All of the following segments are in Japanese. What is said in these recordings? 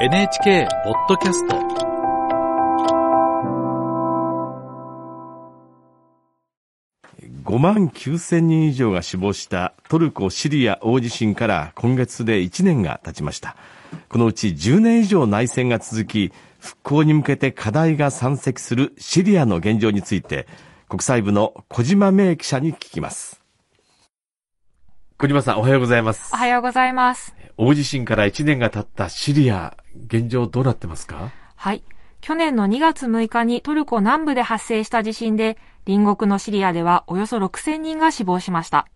NHK ポッドキャスト。5万9000人以上が死亡したトルコ・シリア大地震から今月で1年が経ちました。このうち10年以上内戦が続き復興に向けて課題が山積するシリアの現状について国際部の小島芽記者に聞きます。小島さんおはようございますおはようございます。大地震から1年が経ったシリア現状どうなってますか？はい。去年の2月6日にトルコ南部で発生した地震で、隣国のシリアではおよそ6000人が死亡しました。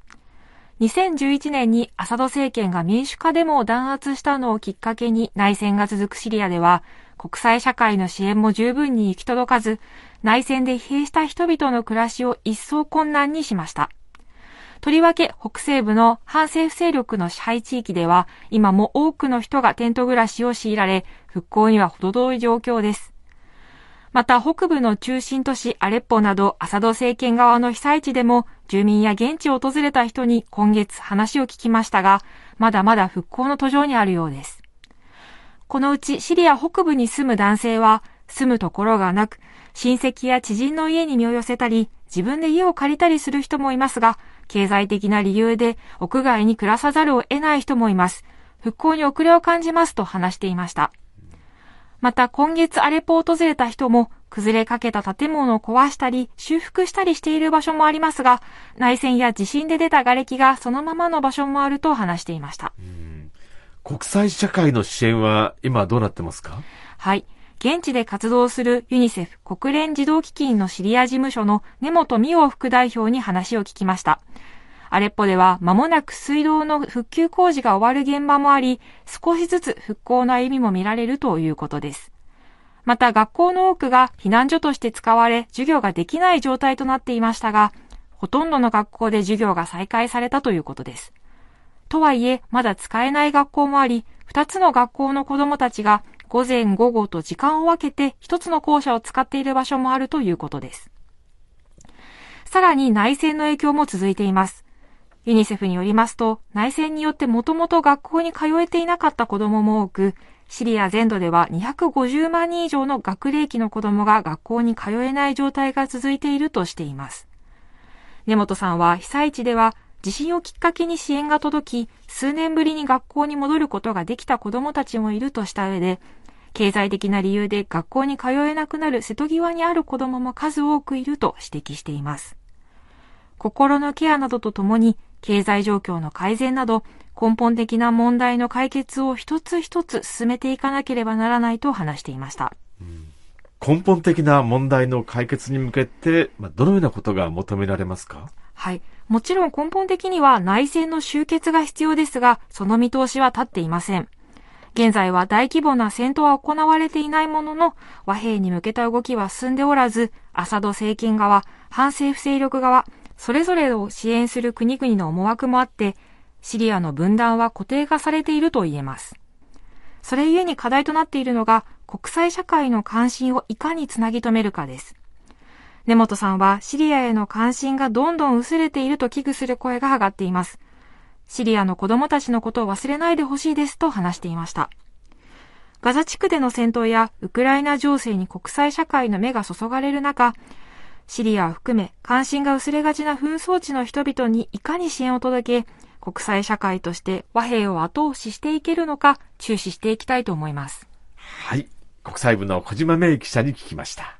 2011年にアサド政権が民主化デモを弾圧したのをきっかけに内戦が続くシリアでは、国際社会の支援も十分に行き届かず、内戦で疲弊した人々の暮らしを一層困難にしました。とりわけ北西部の反政府勢力の支配地域では、今も多くの人がテント暮らしを強いられ、復興には程遠い状況です。また北部の中心都市アレッポなどアサド政権側の被災地でも住民や現地を訪れた人に今月話を聞きましたが、まだまだ復興の途上にあるようです。このうちシリア北部に住む男性は住むところがなく、親戚や知人の家に身を寄せたり、自分で家を借りたりする人もいますが、経済的な理由で屋外に暮らさざるを得ない人もいます。復興に遅れを感じますと話していました。また今月アレポを訪れた人も崩れかけた建物を壊したり修復したりしている場所もありますが、内戦や地震で出た瓦礫がそのままの場所もあると話していました。国際社会の支援は今どうなってますか？はい。現地で活動するユニセフ国連児童基金のシリア事務所の根本美桜副代表に話を聞きました。アレッポでは間もなく水道の復旧工事が終わる現場もあり、少しずつ復興の歩みも見られるということです。また学校の多くが避難所として使われ、授業ができない状態となっていましたが、ほとんどの学校で授業が再開されたということです。とはいえ、まだ使えない学校もあり、2つの学校の子供たちが午前午後と時間を分けて1つの校舎を使っている場所もあるということです。さらに内戦の影響も続いています。ユニセフによりますと、内戦によってもともと学校に通えていなかった子供も多く、シリア全土では250万人以上の学齢期の子供が学校に通えない状態が続いているとしています。根本さんは被災地では地震をきっかけに支援が届き、数年ぶりに学校に戻ることができた子供たちもいるとした上で、経済的な理由で学校に通えなくなる瀬戸際にある子供も数多くいると指摘しています。心のケアなどとともに、経済状況の改善など、根本的な問題の解決を一つ一つ進めていかなければならないと話していました。根本的な問題の解決に向けて、まあ、どのようなことが求められますか？はい。もちろん根本的には内戦の終結が必要ですが、その見通しは立っていません。現在は大規模な戦闘は行われていないものの、和平に向けた動きは進んでおらず、アサド政権側、反政府勢力側、それぞれを支援する国々の思惑もあって、シリアの分断は固定化されていると言えます。それゆえに課題となっているのが、国際社会の関心をいかにつなぎ止めるかです。根本さんはシリアへの関心がどんどん薄れていると危惧する声が上がっています。シリアの子供たちのことを忘れないでほしいですと話していました。ガザ地区での戦闘やウクライナ情勢に国際社会の目が注がれる中、シリアを含め関心が薄れがちな紛争地の人々にいかに支援を届け、国際社会として和平を後押ししていけるのか注視していきたいと思います。はい。国際部の小島芽記者に聞きました。